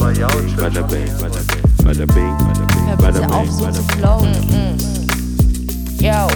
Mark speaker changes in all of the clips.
Speaker 1: Bada bing, bada bing, bada bing,
Speaker 2: auf,
Speaker 1: bing,
Speaker 2: so zu
Speaker 1: bing.
Speaker 2: flowen.
Speaker 3: Yo.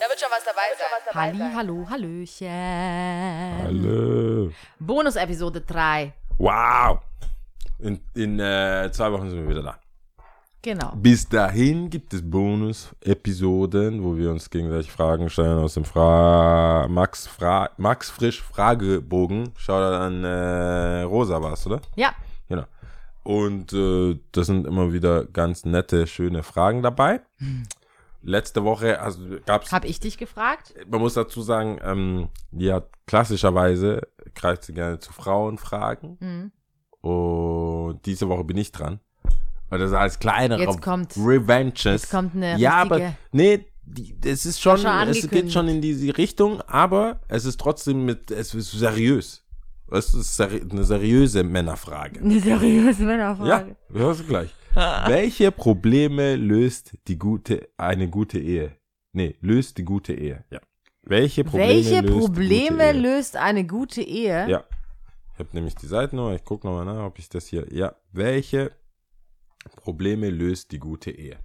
Speaker 3: Da wird schon was dabei sein.
Speaker 2: Halli, hallo, hallöchen.
Speaker 1: Hallo.
Speaker 2: Bonus-Episode 3.
Speaker 1: Wow. In, in äh, zwei Wochen sind wir wieder da.
Speaker 2: Genau.
Speaker 1: Bis dahin gibt es Bonus-Episoden, wo wir uns gegenseitig Fragen stellen aus dem Fra Max, Fra Max Frisch Fragebogen. Schau da an äh, Rosa war's, oder?
Speaker 2: Ja,
Speaker 1: Genau. Und äh, das sind immer wieder ganz nette, schöne Fragen dabei. Letzte Woche also, gab's
Speaker 2: habe ich dich gefragt?
Speaker 1: man muss dazu sagen, ähm, hat klassischerweise greift sie gerne zu Frauenfragen.
Speaker 2: Mhm.
Speaker 1: Und diese Woche bin ich dran. Und das als kleinere
Speaker 2: Jetzt kommt-
Speaker 1: Revenges.
Speaker 2: jetzt kommt eine
Speaker 1: Ja, aber nee, die, es ist schon,
Speaker 2: schon
Speaker 1: es geht schon in diese Richtung, aber es ist trotzdem mit, es ist seriös. Es ist eine seriöse Männerfrage.
Speaker 2: Eine seriöse
Speaker 1: Ja,
Speaker 2: Männerfrage.
Speaker 1: hörst du gleich. Welche Probleme löst die gute, eine gute Ehe? Nee, löst die gute Ehe. Ja. Welche Probleme
Speaker 2: Welche
Speaker 1: löst
Speaker 2: Probleme löst eine gute Ehe?
Speaker 1: Ja. Ich habe nämlich die Seitennummer. Ich gucke nochmal nach, ob ich das hier. Ja. Welche Probleme löst die gute Ehe?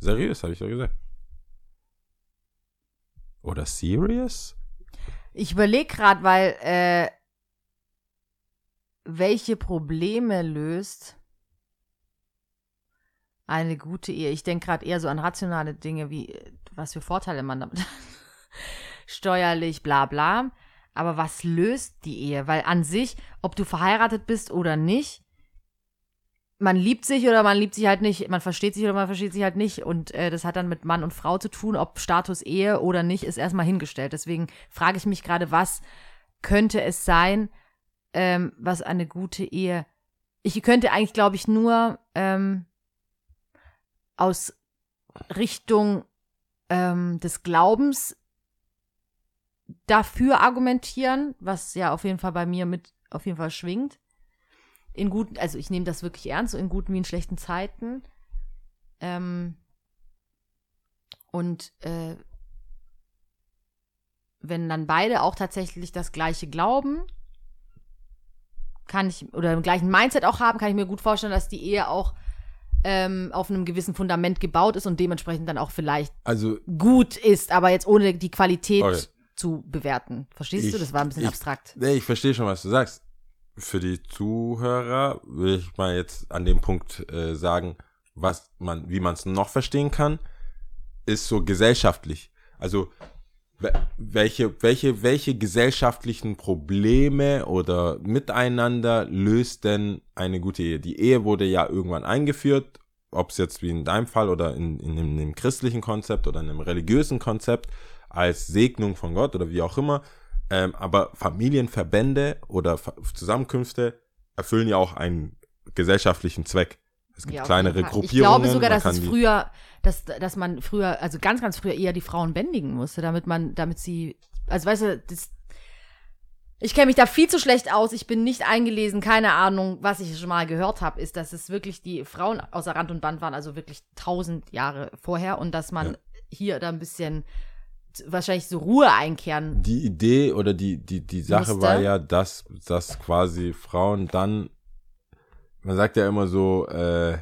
Speaker 1: Seriös, habe ich doch gesagt. Oder serious?
Speaker 2: Ich überlege gerade, weil äh, welche Probleme löst eine gute Ehe? Ich denke gerade eher so an rationale Dinge, wie äh, was für Vorteile man damit hat. Steuerlich, bla bla. Aber was löst die Ehe? Weil an sich, ob du verheiratet bist oder nicht, man liebt sich oder man liebt sich halt nicht, man versteht sich oder man versteht sich halt nicht. Und äh, das hat dann mit Mann und Frau zu tun, ob Status Ehe oder nicht, ist erstmal hingestellt. Deswegen frage ich mich gerade, was könnte es sein, ähm, was eine gute Ehe. Ich könnte eigentlich, glaube ich, nur ähm, aus Richtung ähm, des Glaubens dafür argumentieren, was ja auf jeden Fall bei mir mit auf jeden Fall schwingt in guten, also ich nehme das wirklich ernst, so in guten wie in schlechten Zeiten. Ähm, und äh, wenn dann beide auch tatsächlich das gleiche glauben, kann ich, oder im gleichen Mindset auch haben, kann ich mir gut vorstellen, dass die Ehe auch ähm, auf einem gewissen Fundament gebaut ist und dementsprechend dann auch vielleicht
Speaker 1: Also,
Speaker 2: gut ist, aber jetzt ohne die Qualität
Speaker 1: Okay.
Speaker 2: zu bewerten. Verstehst du?
Speaker 1: Ich-
Speaker 2: Das war ein bisschen
Speaker 1: ich-
Speaker 2: abstrakt.
Speaker 1: nee, ich verstehe schon, was du sagst. Für die Zuhörer will ich mal jetzt an dem Punkt äh, sagen, was man, wie man es noch verstehen kann, ist so gesellschaftlich. Also we- welche, welche, welche gesellschaftlichen Probleme oder Miteinander löst denn eine gute Ehe? Die Ehe wurde ja irgendwann eingeführt, ob es jetzt wie in deinem Fall oder in, in, in dem christlichen Konzept oder in einem religiösen Konzept als Segnung von Gott oder wie auch immer. Ähm, aber Familienverbände oder Ver- Zusammenkünfte erfüllen ja auch einen gesellschaftlichen Zweck. Es gibt
Speaker 2: Ja,
Speaker 1: kleinere. Gruppierungen.
Speaker 2: Ich glaube sogar, dass es früher, dass, dass man früher, also ganz, ganz früher eher die Frauen bändigen musste, damit man, damit sie, also weißt du, das, ich kenne mich da viel zu schlecht aus, ich bin nicht eingelesen, keine Ahnung, was ich schon mal gehört habe, ist, dass es wirklich die Frauen außer Rand und Band waren, also wirklich tausend Jahre vorher und dass man
Speaker 1: Ja.
Speaker 2: hier da ein bisschen wahrscheinlich so Ruhe einkehren.
Speaker 1: die Idee oder die, die, die Sache
Speaker 2: Musste.
Speaker 1: war ja, dass, dass quasi Frauen dann, man sagt ja immer so, äh,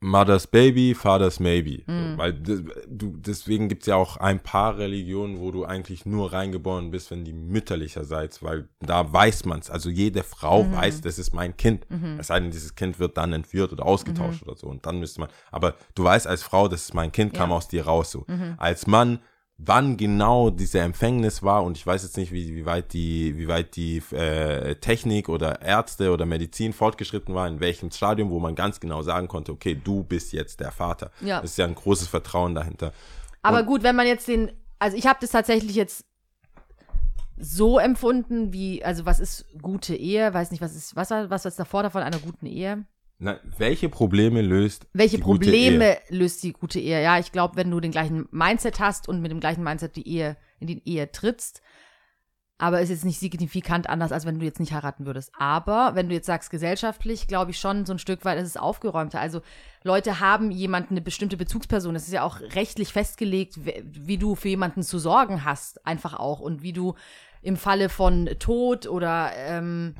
Speaker 1: Mother's Baby, Father's Maybe.
Speaker 2: Mhm.
Speaker 1: So, weil du, deswegen gibt's ja auch ein paar Religionen, wo du eigentlich nur reingeboren bist, wenn die mütterlicherseits, weil da weiß man's. Also jede Frau
Speaker 2: Mhm.
Speaker 1: weiß, das ist mein Kind.
Speaker 2: Mhm.
Speaker 1: Es sei denn, dieses Kind wird dann entführt oder ausgetauscht oder so. Und dann müsste man. Aber du weißt als Frau, das ist mein Kind, kam
Speaker 2: Ja.
Speaker 1: aus dir raus so.
Speaker 2: Mhm.
Speaker 1: Als Mann, wann genau diese Empfängnis war, und ich weiß jetzt nicht, wie, wie weit die, wie weit die äh, Technik oder Ärzte oder Medizin fortgeschritten war, in welchem Stadium, wo man ganz genau sagen konnte, okay, du bist jetzt der Vater.
Speaker 2: Ja.
Speaker 1: Das ist ja ein großes Vertrauen dahinter.
Speaker 2: Aber
Speaker 1: Und-
Speaker 2: gut, wenn man jetzt den, also ich habe das tatsächlich jetzt so empfunden, wie, also was ist gute Ehe? Weiß nicht, was ist, was war, was ist davor davon einer guten Ehe?
Speaker 1: Na, welche Probleme löst
Speaker 2: Welche
Speaker 1: die gute Ehe?
Speaker 2: Probleme löst die gute Ehe? Ja, ich glaube, wenn du den gleichen Mindset hast und mit dem gleichen Mindset die Ehe, in die Ehe trittst, aber ist jetzt nicht signifikant anders, als wenn du jetzt nicht heiraten würdest. Aber wenn du jetzt sagst, gesellschaftlich, glaube ich schon so ein Stück weit ist es aufgeräumter. Also Leute haben jemanden, eine bestimmte Bezugsperson. Das ist ja auch rechtlich festgelegt, wie wie du für jemanden zu sorgen hast, einfach auch. Und wie du im Falle von Tod oder ähm,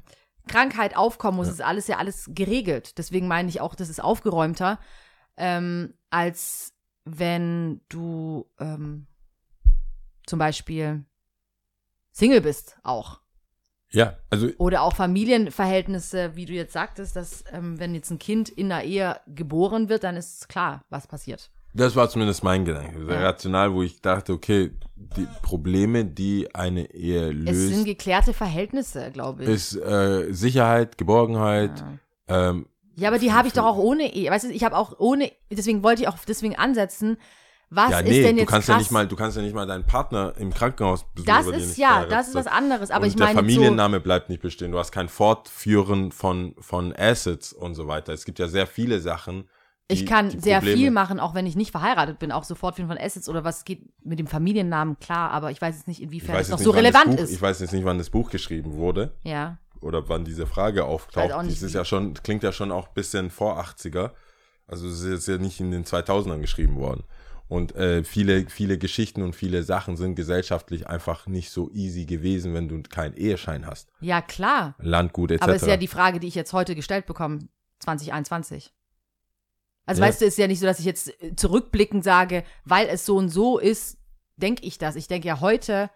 Speaker 2: Krankheit aufkommen muss, ist alles ja alles geregelt. Deswegen meine ich auch, das ist aufgeräumter, ähm, als wenn du ähm, zum Beispiel Single bist auch.
Speaker 1: Ja, also
Speaker 2: Oder auch Familienverhältnisse, wie du jetzt sagtest, dass ähm, wenn jetzt ein Kind in einer Ehe geboren wird, dann ist klar, was passiert.
Speaker 1: das war zumindest mein Gedanke. Sehr
Speaker 2: Ja.
Speaker 1: rational, wo ich dachte, okay, die Probleme, die eine Ehe
Speaker 2: Es sind
Speaker 1: löst,
Speaker 2: geklärte Verhältnisse, glaube ich.
Speaker 1: ist äh, Sicherheit, Geborgenheit, ähm,
Speaker 2: ja, aber die habe ich doch auch ohne Ehe. Weißt du, ich habe auch ohne, deswegen wollte ich auch deswegen ansetzen, was
Speaker 1: ja,
Speaker 2: ist
Speaker 1: nee,
Speaker 2: denn
Speaker 1: du
Speaker 2: jetzt
Speaker 1: kannst
Speaker 2: krass?
Speaker 1: ja nicht mal, du kannst ja nicht mal deinen Partner im Krankenhaus besuchen.
Speaker 2: das ist ja,
Speaker 1: verheiratet
Speaker 2: das ist was anderes. Aber
Speaker 1: und
Speaker 2: ich
Speaker 1: der
Speaker 2: meine so,
Speaker 1: Familienname bleibt nicht bestehen. Du hast kein Fortführen von, von Assets und so weiter. Es gibt ja sehr viele Sachen. Die,
Speaker 2: ich kann sehr viel machen, auch wenn ich nicht verheiratet bin, auch sofort von Assets oder was geht mit dem Familiennamen klar, aber ich weiß jetzt nicht,
Speaker 1: Ich
Speaker 2: inwiefern es noch
Speaker 1: nicht,
Speaker 2: so relevant
Speaker 1: Buch,
Speaker 2: ist.
Speaker 1: ich weiß jetzt nicht, wann das Buch geschrieben wurde
Speaker 2: ja.
Speaker 1: oder wann diese Frage auftaucht. Das ist ja schon, klingt ja schon auch ein bisschen vor 80er. Also es ist jetzt ja nicht in den 2000ern geschrieben worden. Und äh, viele, viele Geschichten und viele Sachen sind gesellschaftlich einfach nicht so easy gewesen, wenn du keinen Eheschein hast.
Speaker 2: Ja, klar.
Speaker 1: Landgut etc.
Speaker 2: Aber es ist ja die Frage, die ich jetzt heute gestellt bekomme, 2021. Also
Speaker 1: Ja.
Speaker 2: weißt du, ist ja nicht so, dass ich jetzt äh, zurückblickend sage, weil es so und so ist, denke ich das. Ich denke ja heute,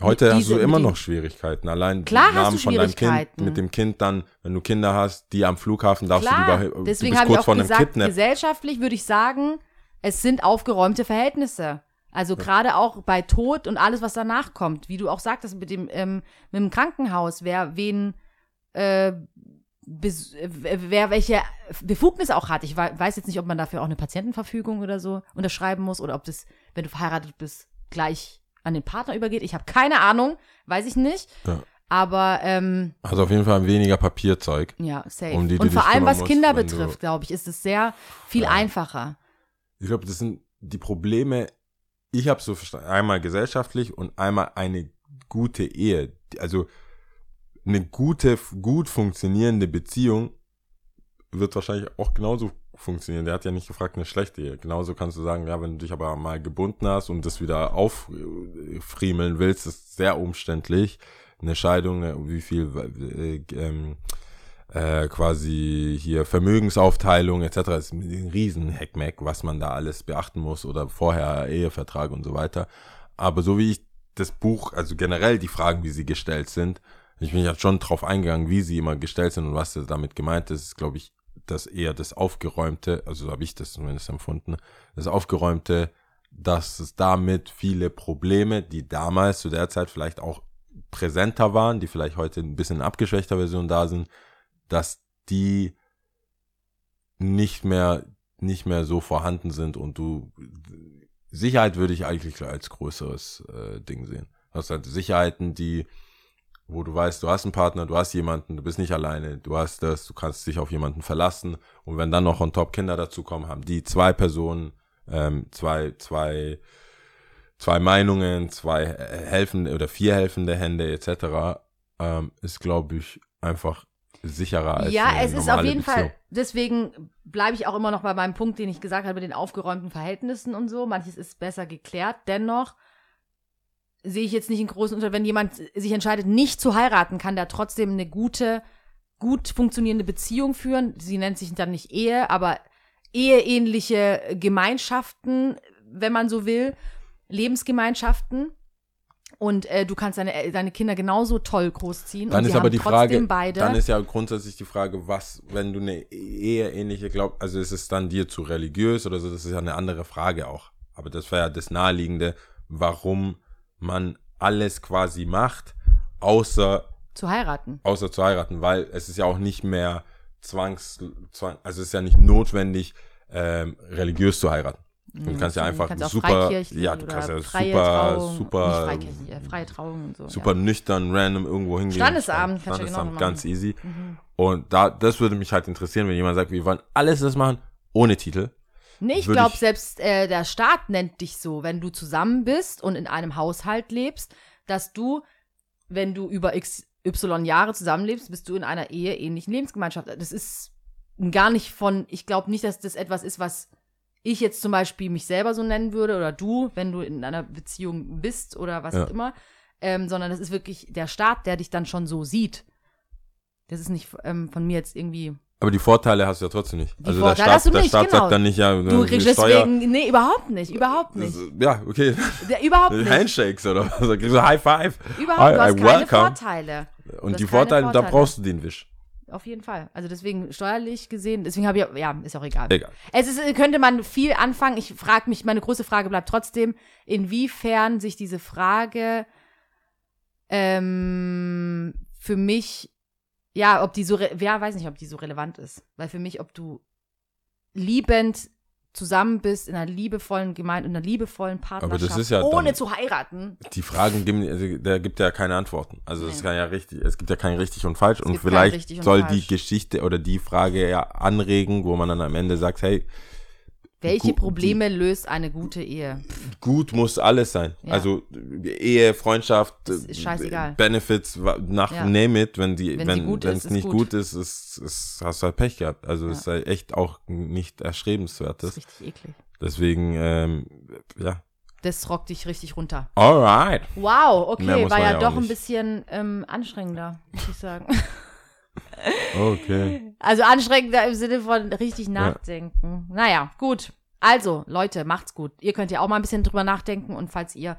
Speaker 1: Heute hast du immer noch Schwierigkeiten. Allein
Speaker 2: Klar
Speaker 1: den Namen von deinem Kind, mit dem Kind dann, wenn du Kinder hast, die am Flughafen darfst
Speaker 2: klar,
Speaker 1: du über,
Speaker 2: deswegen habe ich
Speaker 1: kurz
Speaker 2: auch
Speaker 1: vor einem
Speaker 2: gesagt, gesellschaftlich würde ich sagen, es sind aufgeräumte Verhältnisse. Also gerade auch bei Tod und alles, was danach kommt, wie du auch sagtest mit dem, ähm, mit dem Krankenhaus, wer wen äh, bes- äh, wer welche Befugnis auch hat. Ich wei- weiß jetzt nicht, ob man dafür auch eine Patientenverfügung oder so unterschreiben muss oder ob das, wenn du verheiratet bist, gleich an den Partner übergeht. Ich habe keine Ahnung, weiß ich nicht.
Speaker 1: Ja.
Speaker 2: Aber ähm,
Speaker 1: Also auf jeden Fall weniger Papierzeug.
Speaker 2: ja, safe.
Speaker 1: Um die du
Speaker 2: und vor allem, was Kinder betrifft, glaube ich, ist es sehr viel
Speaker 1: Ja.
Speaker 2: einfacher.
Speaker 1: Ich glaube, das sind die Probleme. Ich habe so verstanden, einmal gesellschaftlich und einmal eine gute Ehe. Also eine gute, gut funktionierende Beziehung wird wahrscheinlich auch genauso funktionieren. Der hat ja nicht gefragt, eine schlechte Ehe. Genauso kannst du sagen, ja, wenn du dich aber mal gebunden hast und das wieder auffriemeln willst, ist sehr umständlich. Eine Scheidung, äh, wie viel äh, ähm, äh, quasi hier Vermögensaufteilung etc. ist ein riesen Heckmeck, was man da alles beachten muss oder vorher Ehevertrag und so weiter. Aber so wie ich das Buch, also generell die Fragen, wie sie gestellt sind, ich bin ja schon drauf eingegangen, wie sie immer gestellt sind und was damit gemeint ist, ist glaube ich, das eher das Aufgeräumte, also so habe ich das zumindest empfunden, das Aufgeräumte, dass es damit viele Probleme, die damals zu der Zeit vielleicht auch präsenter waren, die vielleicht heute ein bisschen abgeschwächter Version da sind, dass die nicht mehr nicht mehr so vorhanden sind und du Sicherheit würde ich eigentlich als größeres äh, Ding sehen. Du hast halt Sicherheiten, die wo du weißt, du hast einen Partner, du hast jemanden, du bist nicht alleine, du hast das, du kannst dich auf jemanden verlassen und wenn dann noch on top Kinder dazukommen, haben die zwei Personen, ähm, zwei, zwei, zwei Meinungen, zwei äh, helfende oder vier helfende Hände etc. Ähm, ist, glaube ich, einfach sicherer als
Speaker 2: Ja, es ist auf jeden
Speaker 1: Beziehung.
Speaker 2: Fall, deswegen bleibe ich auch immer noch bei meinem Punkt, den ich gesagt habe, mit den aufgeräumten Verhältnissen und so. Manches ist besser geklärt. Dennoch sehe ich jetzt nicht einen großen Unterschied. Wenn jemand sich entscheidet, nicht zu heiraten, kann der trotzdem eine gute, gut funktionierende Beziehung führen. Sie nennt sich dann nicht Ehe, aber eheähnliche Gemeinschaften, wenn man so will, Lebensgemeinschaften. Und äh, du kannst deine, deine Kinder genauso toll großziehen.
Speaker 1: Dann
Speaker 2: und
Speaker 1: ist aber die
Speaker 2: trotzdem
Speaker 1: Frage,
Speaker 2: beide.
Speaker 1: dann ist ja grundsätzlich die Frage, was, wenn du eine Ehe ähnliche glaubst, also ist es dann dir zu religiös oder so, das ist ja eine andere Frage auch. Aber das wäre ja das Naheliegende, warum man alles quasi macht, außer,
Speaker 2: zu heiraten.
Speaker 1: außer zu heiraten, weil es ist ja auch nicht mehr zwangs, zwang, also es ist ja nicht notwendig, ähm, religiös zu heiraten. Du kannst ja einfach
Speaker 2: kannst
Speaker 1: super, ja, du kannst ja super,
Speaker 2: Trauung,
Speaker 1: super,
Speaker 2: äh, freie Trauung und so.
Speaker 1: super nüchtern, random irgendwo hingehen.
Speaker 2: Standesabend kannst du ja
Speaker 1: Standesamt,
Speaker 2: genauso
Speaker 1: ganz
Speaker 2: machen.
Speaker 1: easy.
Speaker 2: Mhm.
Speaker 1: Und da, das würde mich halt interessieren, wenn jemand sagt, wir wollen alles das machen, ohne Titel.
Speaker 2: Nee, ich glaube, selbst äh, der Staat nennt dich so, wenn du zusammen bist und in einem Haushalt lebst, dass du, wenn du über x, y Jahre zusammenlebst, bist du in einer eheähnlichen Lebensgemeinschaft. Das ist gar nicht von, ich glaube nicht, dass das etwas ist, was ich jetzt zum Beispiel mich selber so nennen würde oder du, wenn du in einer Beziehung bist oder was
Speaker 1: Ja.
Speaker 2: auch immer. ähm, sondern das ist wirklich der Staat, der dich dann schon so sieht. Das ist nicht ähm, von mir jetzt irgendwie.
Speaker 1: Aber die Vorteile hast du ja trotzdem nicht.
Speaker 2: Die
Speaker 1: also
Speaker 2: Vorteile
Speaker 1: der Staat,
Speaker 2: hast du
Speaker 1: der
Speaker 2: nicht,
Speaker 1: Staat
Speaker 2: genau.
Speaker 1: sagt dann nicht, ja,
Speaker 2: Du
Speaker 1: äh,
Speaker 2: kriegst deswegen. Nee, überhaupt nicht. Überhaupt nicht.
Speaker 1: Ja, okay.
Speaker 2: Der, überhaupt nicht.
Speaker 1: Handshakes oder was. Da kriegst du High Five.
Speaker 2: Überhaupt. Du hast
Speaker 1: I- I
Speaker 2: keine
Speaker 1: welcome.
Speaker 2: Vorteile.
Speaker 1: Und die
Speaker 2: keine
Speaker 1: Vorteile, da
Speaker 2: Vorteile.
Speaker 1: brauchst du den Wisch.
Speaker 2: Auf jeden Fall. Also deswegen steuerlich gesehen, deswegen habe ich, ja, ist auch egal.
Speaker 1: Egal.
Speaker 2: Es ist, könnte man viel anfangen. Ich frage mich, meine große Frage bleibt trotzdem, inwiefern sich diese Frage ähm, für mich, ja, ob die so, ja, weiß nicht, ob die so relevant ist. Weil für mich, ob du liebend zusammen bist in einer liebevollen Gemeinde, in einer liebevollen Partnerschaft,
Speaker 1: ist ja
Speaker 2: ohne zu heiraten.
Speaker 1: Die Fragen geben, also, da gibt ja keine Antworten. Also es
Speaker 2: Nee.
Speaker 1: kann ja richtig, es gibt ja kein richtig und falsch. und
Speaker 2: gibt kein
Speaker 1: vielleicht
Speaker 2: und
Speaker 1: soll
Speaker 2: falsch.
Speaker 1: die Geschichte oder die Frage ja anregen, wo man dann am Ende sagt, hey,
Speaker 2: Welche
Speaker 1: Gu-
Speaker 2: Probleme löst eine gute Ehe?
Speaker 1: gut muss alles sein.
Speaker 2: Ja.
Speaker 1: Also Ehe, Freundschaft. Benefits, nach
Speaker 2: Ja.
Speaker 1: name it, wenn die,
Speaker 2: Wenn
Speaker 1: wenn es nicht
Speaker 2: gut.
Speaker 1: gut, ist, ist, ist, hast du halt Pech gehabt. Also es ist halt echt auch nicht
Speaker 2: Das
Speaker 1: erstrebenswertes.
Speaker 2: ist richtig eklig.
Speaker 1: Deswegen, ähm, ja.
Speaker 2: Das rockt dich richtig runter.
Speaker 1: Alright.
Speaker 2: Wow, okay, war ja
Speaker 1: ja
Speaker 2: doch ein bisschen ähm, anstrengender, muss ich sagen.
Speaker 1: Okay.
Speaker 2: Also anstrengender im Sinne von richtig nachdenken. Naja, gut. Also, Leute, macht's gut. Ihr könnt ja auch mal ein bisschen drüber nachdenken und falls ihr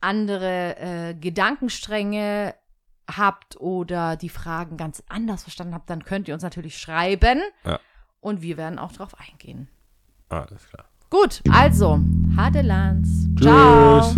Speaker 2: andere äh, Gedankenstränge habt oder die Fragen ganz anders verstanden habt, dann könnt ihr uns natürlich schreiben
Speaker 1: Ja.
Speaker 2: und wir werden auch drauf eingehen.
Speaker 1: Alles klar.
Speaker 2: Gut, also, Hadelands.
Speaker 1: Tschüss.
Speaker 2: Ciao.